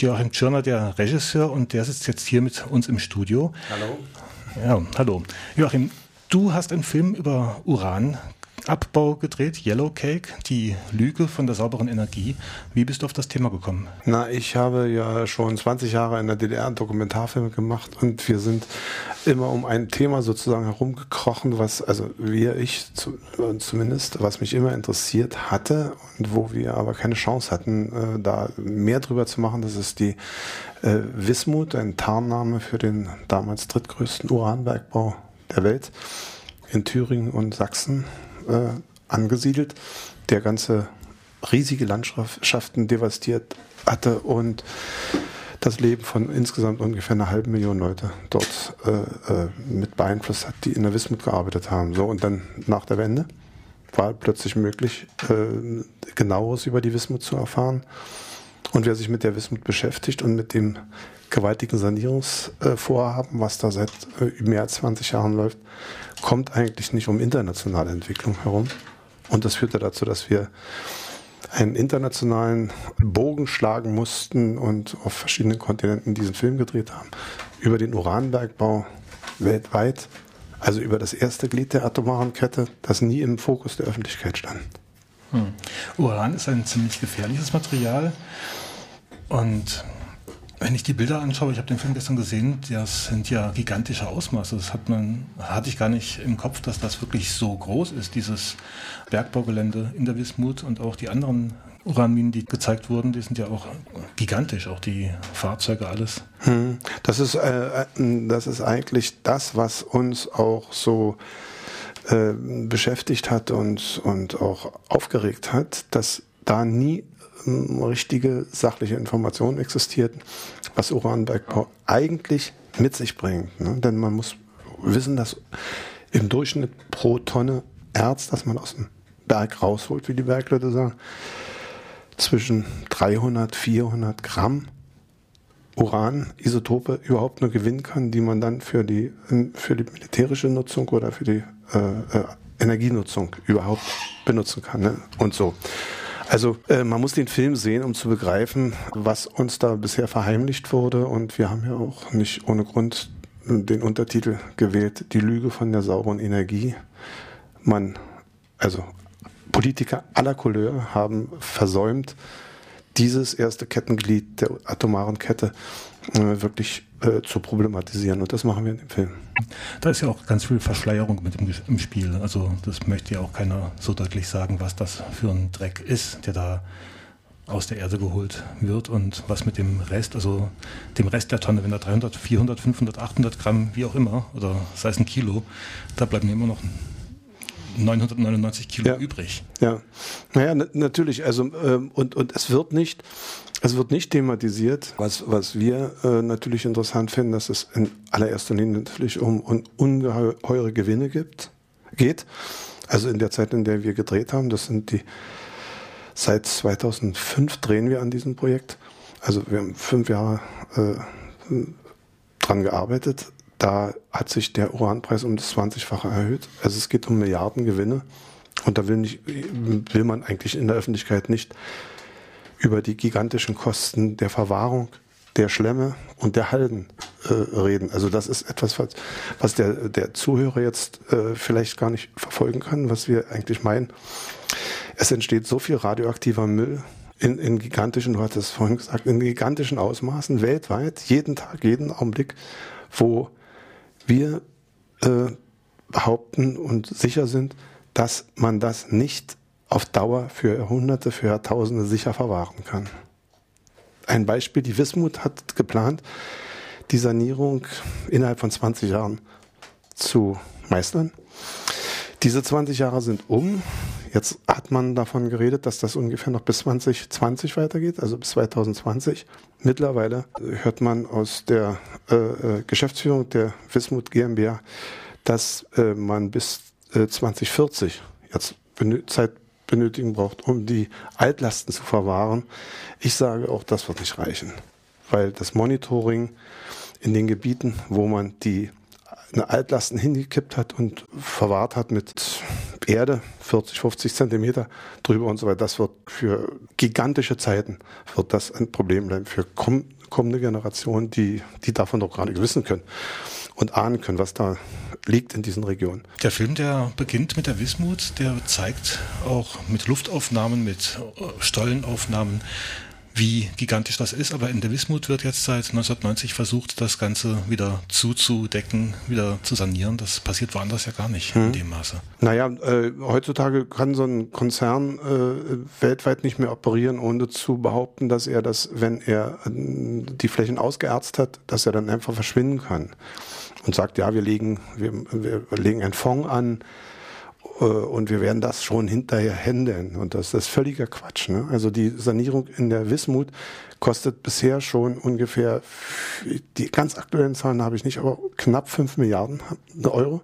Joachim Tschirner, der Regisseur, und der sitzt jetzt hier mit uns im Studio. Hallo. Ja, hallo. Joachim, du hast einen Film über Uran Abbau gedreht, Yellow Cake, die Lüge von der sauberen Energie. Wie bist du auf das Thema gekommen? Na, ich habe ja schon 20 Jahre in der DDR Dokumentarfilme gemacht und wir sind immer um ein Thema sozusagen herumgekrochen, was, also wir, ich zu, zumindest, was mich immer interessiert hatte und wo wir aber keine Chance hatten, äh, da mehr drüber zu machen. Das ist die äh, Wismut, ein Tarnname für den damals drittgrößten Uranbergbau der Welt in Thüringen und Sachsen äh, angesiedelt, der ganze riesige Landschaften devastiert hatte und das Leben von insgesamt ungefähr einer halben Million Leute dort äh, äh, mit beeinflusst hat, die in der Wismut gearbeitet haben. So und dann nach der Wende war plötzlich möglich, äh, genaueres über die Wismut zu erfahren. Und wer sich mit der Wismut beschäftigt und mit dem gewaltigen Sanierungsvorhaben, was da seit äh, mehr als 20 Jahren läuft, kommt eigentlich nicht um internationale Entwicklung herum. Und das führte dazu, dass wir einen internationalen Bogen schlagen mussten und auf verschiedenen Kontinenten diesen Film gedreht haben. Über den Uranbergbau weltweit, also über das erste Glied der atomaren Kette, das nie im Fokus der Öffentlichkeit stand. Hm. Uran ist ein ziemlich gefährliches Material und wenn ich die Bilder anschaue, ich habe den Film gestern gesehen, das sind ja gigantische Ausmaße. Das hat man, hatte ich gar nicht im Kopf, dass das wirklich so groß ist, dieses Bergbaugelände in der Wismut und auch die anderen Uranminen, die gezeigt wurden, die sind ja auch gigantisch, auch die Fahrzeuge, alles. Hm. Das ist, äh, äh, das ist eigentlich das, was uns auch so äh, beschäftigt hat und, und auch aufgeregt hat, dass da nie richtige sachliche Informationen existierten, was Uranbergbau eigentlich mit sich bringt. Ne? Denn man muss wissen, dass im Durchschnitt pro Tonne Erz, das man aus dem Berg rausholt, wie die Bergleute sagen, zwischen 300, 400 Gramm Uranisotope überhaupt nur gewinnen kann, die man dann für die, für die militärische Nutzung oder für die äh, äh Energienutzung überhaupt benutzen kann. Ne? Und so. Also äh, man muss den Film sehen, um zu begreifen, was uns da bisher verheimlicht wurde. Und wir haben ja auch nicht ohne Grund den Untertitel gewählt, die Lüge von der sauberen Energie. Man, also Politiker aller Couleur haben versäumt, dieses erste Kettenglied der atomaren Kette äh, wirklich äh, zu problematisieren. Und das machen wir in dem Film. Da ist ja auch ganz viel Verschleierung mit im, im, Spiel. Also das möchte ja auch keiner so deutlich sagen, was das für ein Dreck ist, der da aus der Erde geholt wird und was mit dem Rest, also dem Rest der Tonne, wenn da 300, 400, 500, 800 Gramm, wie auch immer, oder sei es ein Kilo, da bleiben immer noch 999 Kilo ja. übrig. Ja, naja, natürlich. Also ähm, und und es wird nicht, es wird nicht thematisiert. Was was wir äh, natürlich interessant finden, dass es in allererster Linie natürlich um, um ungeheure Gewinne gibt, geht. Also in der Zeit, in der wir gedreht haben, das sind die seit 2005 drehen wir an diesem Projekt. Also wir haben fünf Jahre äh, dran gearbeitet da hat sich der Uranpreis um das 20-fache erhöht. Also es geht um Milliardengewinne. Und da will, nicht, will man eigentlich in der Öffentlichkeit nicht über die gigantischen Kosten der Verwahrung, der Schlemme und der Halden äh, reden. Also das ist etwas, was, was der, der Zuhörer jetzt äh, vielleicht gar nicht verfolgen kann, was wir eigentlich meinen. Es entsteht so viel radioaktiver Müll in, in gigantischen, du hattest es vorhin gesagt, in gigantischen Ausmaßen weltweit, jeden Tag, jeden Augenblick, wo wir äh, behaupten und sicher sind, dass man das nicht auf Dauer für Jahrhunderte, für Jahrtausende sicher verwahren kann. Ein Beispiel, die Wismut hat geplant, die Sanierung innerhalb von 20 Jahren zu meistern. Diese 20 Jahre sind um. Jetzt hat man davon geredet, dass das ungefähr noch bis 2020 weitergeht, also bis 2020. Mittlerweile hört man aus der äh, äh Geschäftsführung der Wismut GmbH, dass äh, man bis äh, 2040 jetzt benö Zeit benötigen braucht, um die Altlasten zu verwahren. Ich sage auch, das wird nicht reichen, weil das Monitoring in den Gebieten, wo man die eine Altlasten hingekippt hat und verwahrt hat mit Erde, 40, 50 Zentimeter drüber und so weiter. Das wird für gigantische Zeiten wird das ein Problem bleiben für kommende Generationen, die, die davon doch gar nicht wissen können und ahnen können, was da liegt in diesen Regionen. Der Film, der beginnt mit der Wismut, der zeigt auch mit Luftaufnahmen, mit Stollenaufnahmen, wie gigantisch das ist. Aber in der Wismut wird jetzt seit 1990 versucht, das Ganze wieder zuzudecken, wieder zu sanieren. Das passiert woanders ja gar nicht hm. in dem Maße. Naja, äh, heutzutage kann so ein Konzern äh, weltweit nicht mehr operieren, ohne zu behaupten, dass er das, wenn er äh, die Flächen ausgeerzt hat, dass er dann einfach verschwinden kann. Und sagt, ja, wir legen, wir, wir legen einen Fonds an, und wir werden das schon hinterher händeln. Und das ist völliger Quatsch. Ne? Also die Sanierung in der Wismut kostet bisher schon ungefähr, die ganz aktuellen Zahlen habe ich nicht, aber knapp fünf Milliarden Euro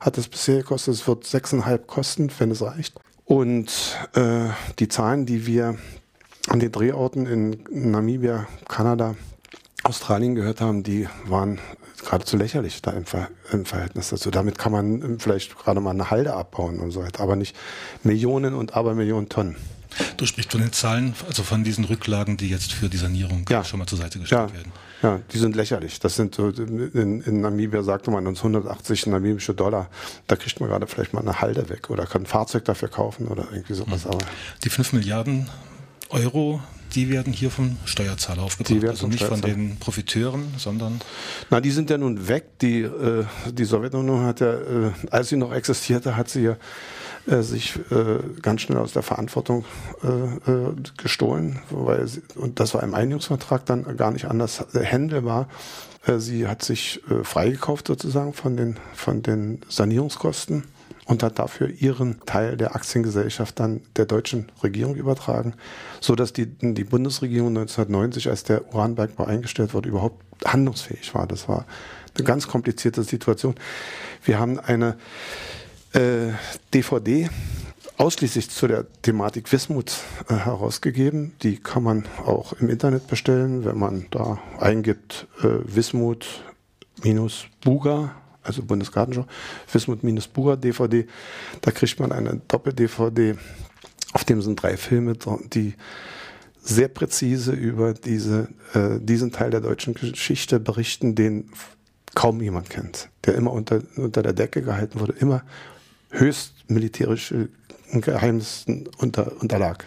hat es bisher gekostet. Es wird sechseinhalb kosten, wenn es reicht. Und äh, die Zahlen, die wir an den Drehorten in Namibia, Kanada, Australien gehört haben, die waren geradezu lächerlich da im, Ver im, Verhältnis dazu. Damit kann man vielleicht gerade mal eine Halde abbauen und so weiter, aber nicht Millionen und Abermillionen Tonnen. Du sprichst von den Zahlen, also von diesen Rücklagen, die jetzt für die Sanierung ja. schon mal zur Seite gestellt ja. werden. Ja, die sind lächerlich. Das sind so, in, in Namibia sagte man uns 180 namibische Dollar. Da kriegt man gerade vielleicht mal eine Halde weg oder kann ein Fahrzeug dafür kaufen oder irgendwie sowas. Mhm. Aber die 5 Milliarden Euro, die werden hier vom Steuerzahler aufgebracht, also nicht von den Profiteuren, sondern... Na, die sind ja nun weg. Die, äh, die Sowjetunion hat ja, äh, als sie noch existierte, hat sie ja äh, sich äh, ganz schnell aus der Verantwortung äh, äh, gestohlen, weil sie, und das war im Einigungsvertrag dann gar nicht anders händelbar. Sie hat sich freigekauft sozusagen von den, von den Sanierungskosten und hat dafür ihren Teil der Aktiengesellschaft dann der deutschen Regierung übertragen, so dass die, die Bundesregierung 1990, als der Uranbergbau eingestellt wurde, überhaupt handlungsfähig war. Das war eine ganz komplizierte Situation. Wir haben eine äh, DVD ausschließlich zu der Thematik Wismut äh, herausgegeben. Die kann man auch im Internet bestellen, wenn man da eingibt äh, Wismut minus Buga also Bundesgartenschau, Wismut-Bucher DVD. Da kriegt man eine Doppel-DVD, auf dem sind drei Filme, die sehr präzise über diese, äh, diesen Teil der deutschen Geschichte berichten, den kaum jemand kennt, der immer unter, unter der Decke gehalten wurde, immer höchst militärische Geheimnissen unter, unterlag.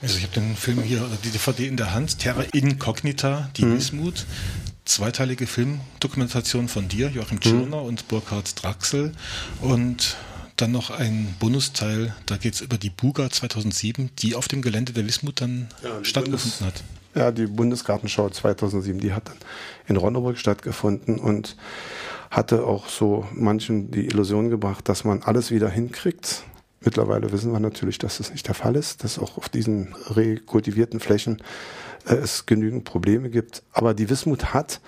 Also ich habe den Film hier, die DVD in der Hand, Terra Incognita, die mhm. Wismut zweiteilige Filmdokumentation von dir, Joachim Tschirner mhm. und Burkhard Draxel. Und dann noch ein Bonusteil, da geht es über die Buga 2007, die auf dem Gelände der Wismut dann ja, stattgefunden Bundes, hat. Ja, die Bundesgartenschau 2007, die hat dann in Ronneburg stattgefunden und hatte auch so manchen die Illusion gebracht, dass man alles wieder hinkriegt. Mittlerweile wissen wir natürlich, dass das nicht der Fall ist, dass auch auf diesen rekultivierten Flächen äh, es genügend Probleme gibt. Aber die Wismut hat,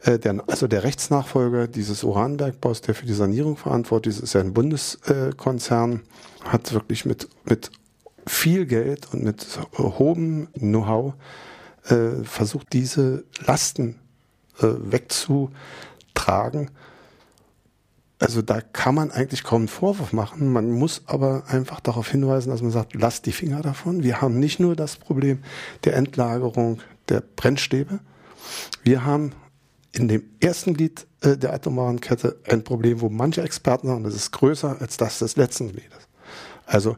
äh, der, also der Rechtsnachfolger dieses Uranbergbaus, der für die Sanierung verantwortlich ist, ist ja ein Bundeskonzern, hat wirklich mit, mit viel Geld und mit hohem Know-how äh, versucht, diese Lasten äh, wegzutragen also da kann man eigentlich kaum einen Vorwurf machen. Man muss aber einfach darauf hinweisen, dass man sagt, lasst die Finger davon. Wir haben nicht nur das Problem der Endlagerung der Brennstäbe. Wir haben in dem ersten Glied äh, der atomaren Kette ein Problem, wo manche Experten sagen, das ist größer als das des letzten Gliedes. Also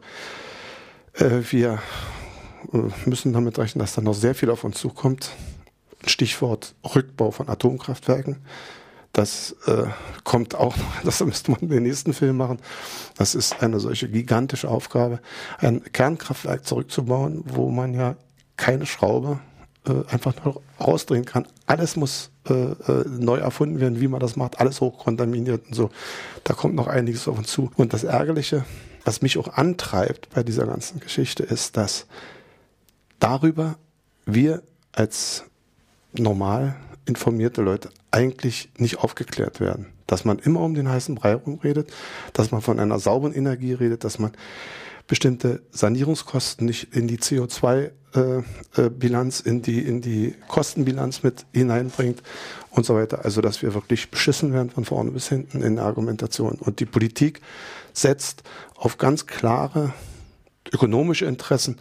äh, wir äh, müssen damit rechnen, dass da noch sehr viel auf uns zukommt. Stichwort Rückbau von Atomkraftwerken. Das äh, kommt auch noch, das müsste man in den nächsten Film machen. Das ist eine solche gigantische Aufgabe, ein Kernkraftwerk zurückzubauen, wo man ja keine Schraube äh, einfach nur rausdrehen kann. Alles muss äh, äh, neu erfunden werden, wie man das macht, alles hochkontaminiert und so. Da kommt noch einiges auf uns zu. Und das Ärgerliche, was mich auch antreibt bei dieser ganzen Geschichte, ist, dass darüber wir als normal informierte Leute eigentlich nicht aufgeklärt werden. Dass man immer um den heißen Brei rumredet, dass man von einer sauberen Energie redet, dass man bestimmte Sanierungskosten nicht in die CO2-Bilanz, äh, äh, in die, in die Kostenbilanz mit hineinbringt und so weiter. Also, dass wir wirklich beschissen werden von vorne bis hinten in der Argumentation. Und die Politik setzt auf ganz klare ökonomische Interessen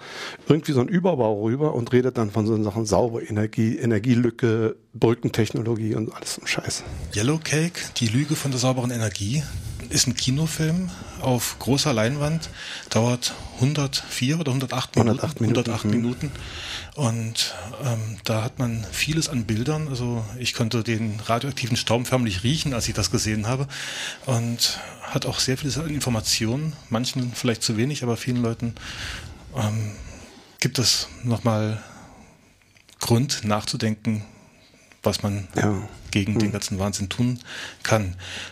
irgendwie so einen Überbau rüber und redet dann von so Sachen saubere Energie, Energielücke, Brückentechnologie und alles so Scheiß. Yellow Cake, die Lüge von der sauberen Energie, ist ein Kinofilm auf großer Leinwand, dauert 104 oder 108 Minuten. 108 Minuten. 108 Minuten. Und ähm, da hat man vieles an Bildern. Also ich konnte den radioaktiven Staub förmlich riechen, als ich das gesehen habe. Und hat auch sehr vieles an Informationen. Manchen vielleicht zu wenig, aber vielen Leuten ähm, gibt es nochmal Grund nachzudenken, was man ja. gegen hm. den ganzen Wahnsinn tun kann.